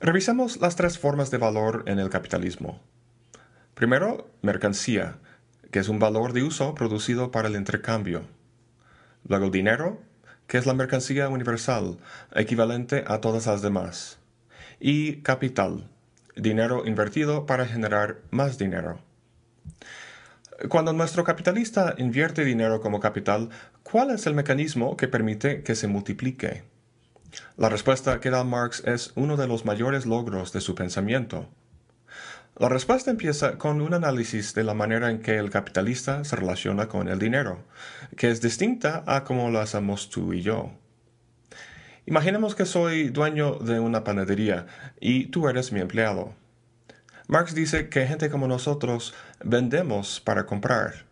Revisemos las tres formas de valor en el capitalismo. Primero, mercancía, que es un valor de uso producido para el intercambio. Luego, dinero, que es la mercancía universal, equivalente a todas las demás. Y capital, dinero invertido para generar más dinero. Cuando nuestro capitalista invierte dinero como capital, ¿cuál es el mecanismo que permite que se multiplique? La respuesta que da Marx es uno de los mayores logros de su pensamiento. La respuesta empieza con un análisis de la manera en que el capitalista se relaciona con el dinero, que es distinta a como lo hacemos tú y yo. Imaginemos que soy dueño de una panadería y tú eres mi empleado. Marx dice que gente como nosotros vendemos para comprar.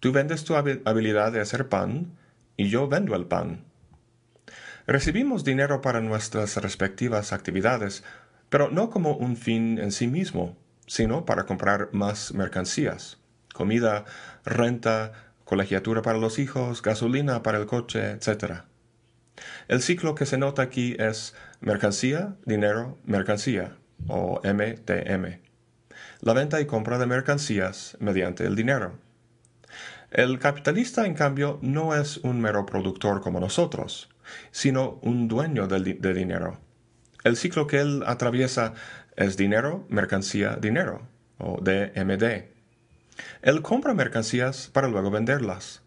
Tú vendes tu habilidad de hacer pan y yo vendo el pan. Recibimos dinero para nuestras respectivas actividades, pero no como un fin en sí mismo, sino para comprar más mercancías, comida, renta, colegiatura para los hijos, gasolina para el coche, etc. El ciclo que se nota aquí es mercancía, dinero, mercancía o MTM. La venta y compra de mercancías mediante el dinero. El capitalista, en cambio, no es un mero productor como nosotros, sino un dueño de, dinero. El ciclo que él atraviesa es dinero, mercancía, dinero, o DMD. Él compra mercancías para luego venderlas.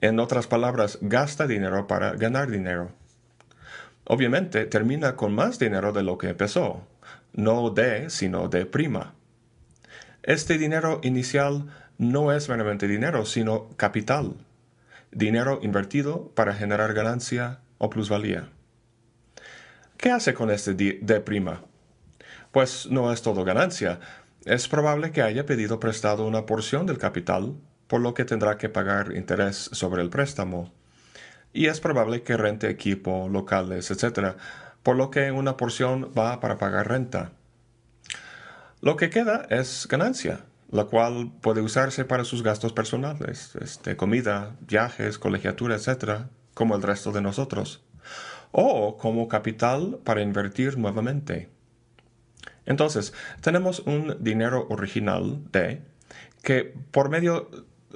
En otras palabras, gasta dinero para ganar dinero. Obviamente termina con más dinero de lo que empezó, no de, sino de prima. Este dinero inicial no es meramente dinero, sino capital, dinero invertido para generar ganancia o plusvalía. ¿Qué hace con este de prima? Pues no es todo ganancia. Es probable que haya pedido prestado una porción del capital, por lo que tendrá que pagar interés sobre el préstamo. Y es probable que rente equipo, locales, etc., por lo que una porción va para pagar renta. Lo que queda es ganancia, la cual puede usarse para sus gastos personales, este, comida, viajes, colegiatura, etc., como el resto de nosotros, o como capital para invertir nuevamente. Entonces, tenemos un dinero original D que por medio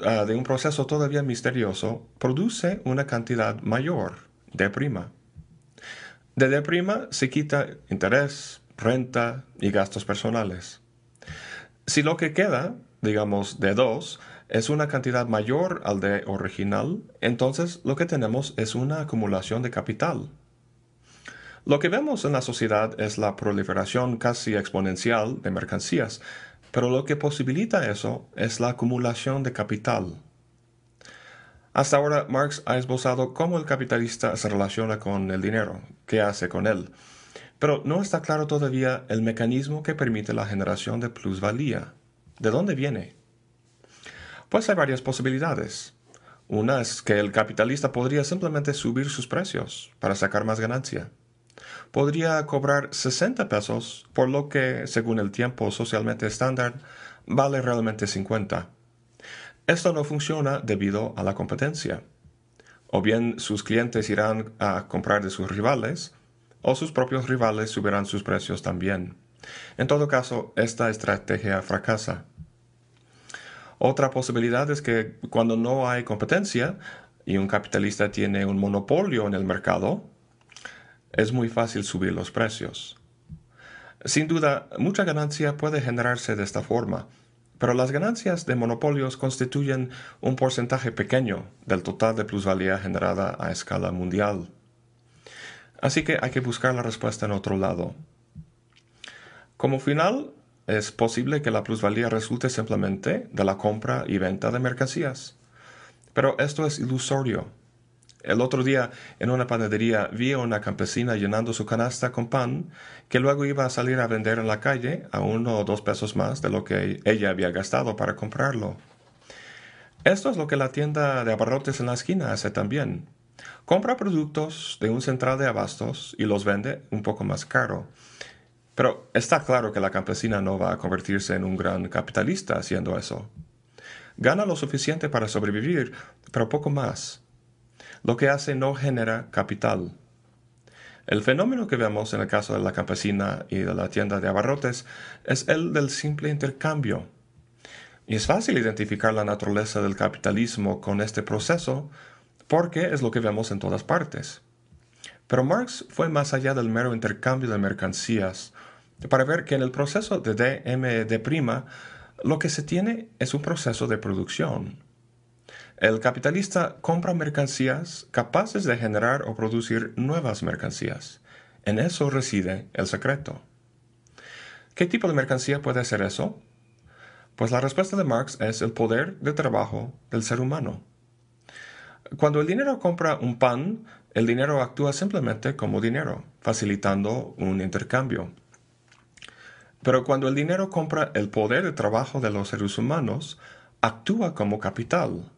ah, de un proceso todavía misterioso produce una cantidad mayor de prima. De D' se quita interés, renta y gastos personales. Si lo que queda, digamos, de 2, es una cantidad mayor al de original, entonces lo que tenemos es una acumulación de capital. Lo que vemos en la sociedad es la proliferación casi exponencial de mercancías, pero lo que posibilita eso es la acumulación de capital. Hasta ahora Marx ha esbozado cómo el capitalista se relaciona con el dinero, qué hace con él, pero no está claro todavía el mecanismo que permite la generación de plusvalía. ¿De dónde viene? Pues hay varias posibilidades. Una es que el capitalista podría simplemente subir sus precios para sacar más ganancia. Podría cobrar 60 pesos por lo que, según el tiempo socialmente estándar, vale realmente 50. Esto no funciona debido a la competencia. O bien sus clientes irán a comprar de sus rivales, o sus propios rivales subirán sus precios también. En todo caso, esta estrategia fracasa. Otra posibilidad es que cuando no hay competencia y un capitalista tiene un monopolio en el mercado, es muy fácil subir los precios. Sin duda, mucha ganancia puede generarse de esta forma, pero las ganancias de monopolios constituyen un porcentaje pequeño del total de plusvalía generada a escala mundial. Así que hay que buscar la respuesta en otro lado. Como final, es posible que la plusvalía resulte simplemente de la compra y venta de mercancías. Pero esto es ilusorio. El otro día, en una panadería, vi a una campesina llenando su canasta con pan, que luego iba a salir a vender en la calle a uno o dos pesos más de lo que ella había gastado para comprarlo. Esto es lo que la tienda de abarrotes en la esquina hace también. Compra productos de un central de abastos y los vende un poco más caro. Pero está claro que la campesina no va a convertirse en un gran capitalista haciendo eso. Gana lo suficiente para sobrevivir, pero poco más. Lo que hace no genera capital. El fenómeno que vemos en el caso de la campesina y de la tienda de abarrotes es el del simple intercambio. Y es fácil identificar la naturaleza del capitalismo con este proceso porque es lo que vemos en todas partes. Pero Marx fue más allá del mero intercambio de mercancías para ver que en el proceso de DMD' lo que se tiene es un proceso de producción. El capitalista compra mercancías capaces de generar o producir nuevas mercancías. En eso reside el secreto. ¿Qué tipo de mercancía puede ser eso? Pues la respuesta de Marx es el poder de trabajo del ser humano. Cuando el dinero compra un pan, el dinero actúa simplemente como dinero, facilitando un intercambio. Pero cuando el dinero compra el poder de trabajo de los seres humanos, actúa como capital.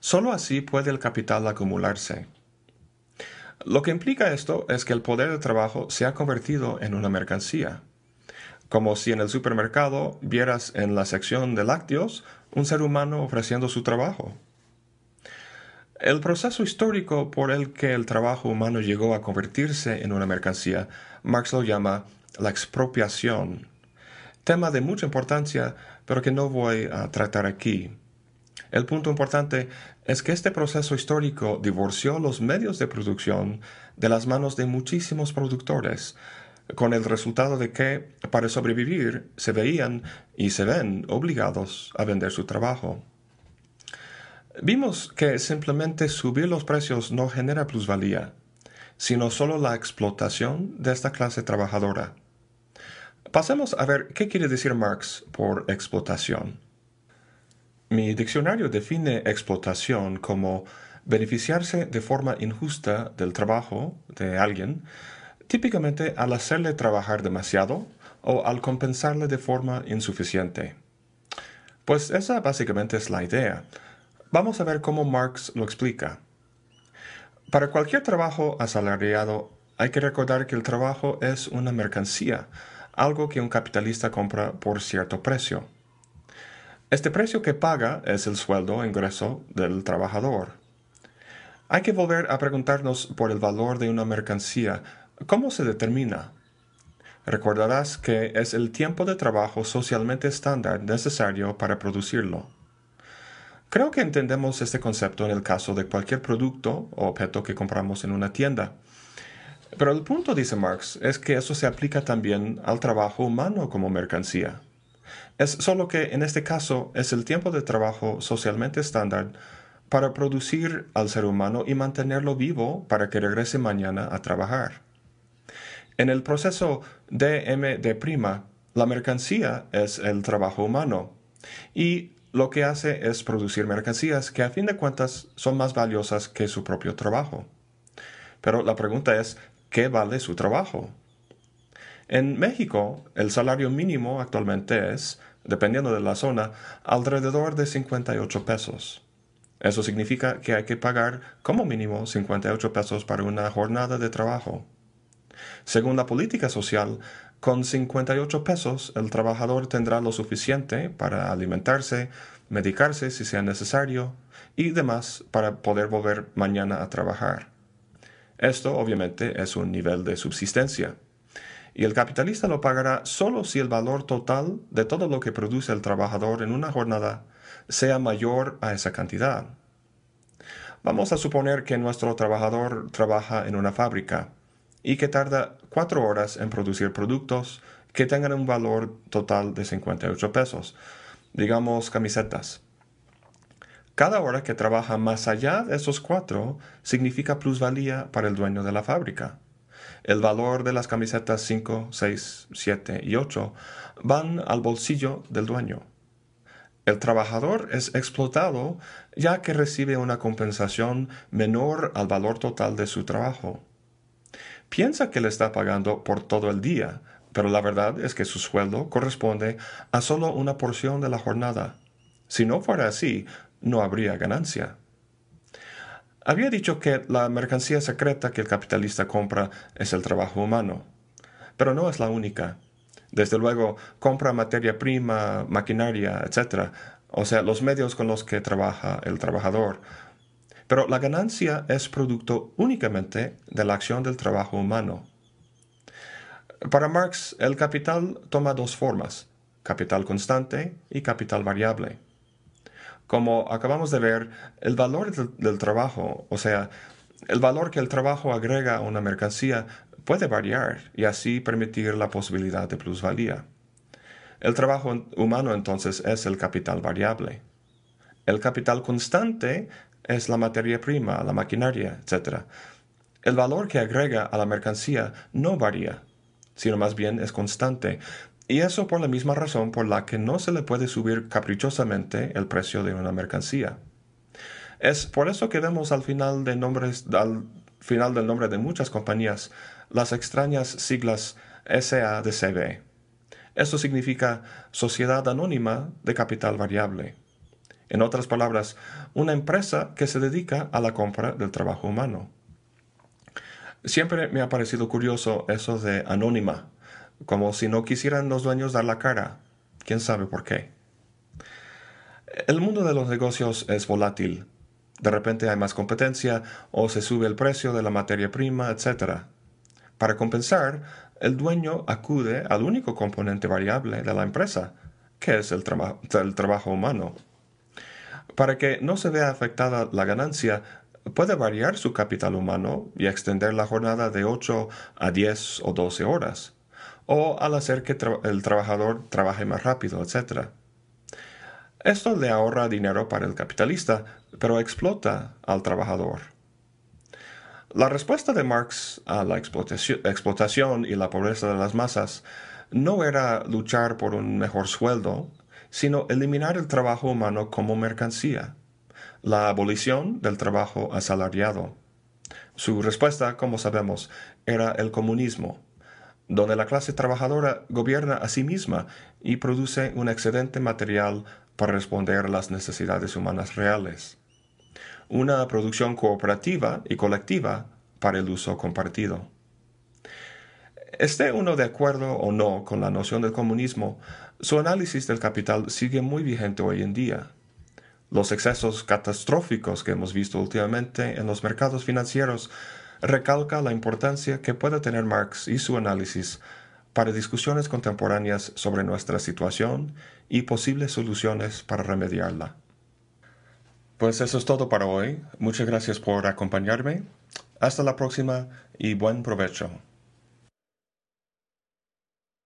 Solo así puede el capital acumularse. Lo que implica esto es que el poder de trabajo se ha convertido en una mercancía como si en el supermercado vieras en la sección de lácteos un ser humano ofreciendo su trabajo. El proceso histórico por el que el trabajo humano llegó a convertirse en una mercancía, Marx lo llama la expropiación, tema de mucha importancia, pero que no voy a tratar aquí. El punto importante es que este proceso histórico divorció los medios de producción de las manos de muchísimos productores, con el resultado de que, para sobrevivir, se veían y se ven obligados a vender su trabajo. Vimos que simplemente subir los precios no genera plusvalía, sino solo la explotación de esta clase trabajadora. Pasemos a ver qué quiere decir Marx por explotación. Mi diccionario define explotación como beneficiarse de forma injusta del trabajo de alguien típicamente al hacerle trabajar demasiado o al compensarle de forma insuficiente. Pues esa básicamente es la idea. Vamos a ver cómo Marx lo explica. Para cualquier trabajo asalariado hay que recordar que el trabajo es una mercancía, algo que un capitalista compra por cierto precio. Este precio que paga es el sueldo o ingreso del trabajador. Hay que volver a preguntarnos por el valor de una mercancía ¿Cómo se determina? Recordarás que es el tiempo de trabajo socialmente estándar necesario para producirlo. Creo que entendemos este concepto en el caso de cualquier producto o objeto que compramos en una tienda. Pero el punto, dice Marx, es que eso se aplica también al trabajo humano como mercancía. Es solo que en este caso es el tiempo de trabajo socialmente estándar para producir al ser humano y mantenerlo vivo para que regrese mañana a trabajar. En el proceso DMD', la mercancía es el trabajo humano y lo que hace es producir mercancías que a fin de cuentas son más valiosas que su propio trabajo. Pero la pregunta es, ¿qué vale su trabajo? En México, el salario mínimo actualmente es, dependiendo de la zona, alrededor de 58 pesos. Eso significa que hay que pagar como mínimo 58 pesos para una jornada de trabajo. Según la política social, con 58 pesos el trabajador tendrá lo suficiente para alimentarse, medicarse si sea necesario y demás para poder volver mañana a trabajar. Esto obviamente es un nivel de subsistencia. Y el capitalista lo pagará solo si el valor total de todo lo que produce el trabajador en una jornada sea mayor a esa cantidad. Vamos a suponer que nuestro trabajador trabaja en una fábrica y que tarda cuatro horas en producir productos que tengan un valor total de 58 pesos, digamos camisetas. Cada hora que trabaja más allá de esos cuatro significa plusvalía para el dueño de la fábrica. El valor de las camisetas 5, 6, 7 y 8 van al bolsillo del dueño. El trabajador es explotado ya que recibe una compensación menor al valor total de su trabajo. Piensa que le está pagando por todo el día, pero la verdad es que su sueldo corresponde a solo una porción de la jornada. Si no fuera así, no habría ganancia. Había dicho que la mercancía secreta que el capitalista compra es el trabajo humano, pero no es la única. Desde luego, compra materia prima, maquinaria, etc., o sea, los medios con los que trabaja el trabajador. Pero la ganancia es producto únicamente de la acción del trabajo humano. Para Marx, el capital toma dos formas, capital constante y capital variable. Como acabamos de ver, el valor del, trabajo, o sea, el valor que el trabajo agrega a una mercancía, puede variar y así permitir la posibilidad de plusvalía. El trabajo humano entonces es el capital variable. El capital constante es la materia prima, la maquinaria, etc. El valor que agrega a la mercancía no varía, sino más bien es constante, y eso por la misma razón por la que no se le puede subir caprichosamente el precio de una mercancía. Es por eso que vemos al final, de nombres, al final del nombre de muchas compañías las extrañas siglas SADCB. Esto significa Sociedad Anónima de Capital Variable. En otras palabras, una empresa que se dedica a la compra del trabajo humano. Siempre me ha parecido curioso eso de anónima, como si no quisieran los dueños dar la cara. ¿Quién sabe por qué? El mundo de los negocios es volátil. De repente hay más competencia o se sube el precio de la materia prima, etc. Para compensar, el dueño acude al único componente variable de la empresa, que es el, el trabajo humano. Para que no se vea afectada la ganancia, puede variar su capital humano y extender la jornada de 8 a 10 o 12 horas, o al hacer que el trabajador trabaje más rápido, etc. Esto le ahorra dinero para el capitalista, pero explota al trabajador. La respuesta de Marx a la explotación y la pobreza de las masas no era luchar por un mejor sueldo, sino eliminar el trabajo humano como mercancía la abolición del trabajo asalariado. Su respuesta, como sabemos, era el comunismo, donde la clase trabajadora gobierna a sí misma y produce un excedente material para responder a las necesidades humanas reales. Una producción cooperativa y colectiva para el uso compartido. Esté uno de acuerdo o no con la noción del comunismo, su análisis del capital sigue muy vigente hoy en día. Los excesos catastróficos que hemos visto últimamente en los mercados financieros recalca la importancia que puede tener Marx y su análisis para discusiones contemporáneas sobre nuestra situación y posibles soluciones para remediarla. Pues eso es todo para hoy. Muchas gracias por acompañarme. Hasta la próxima y buen provecho.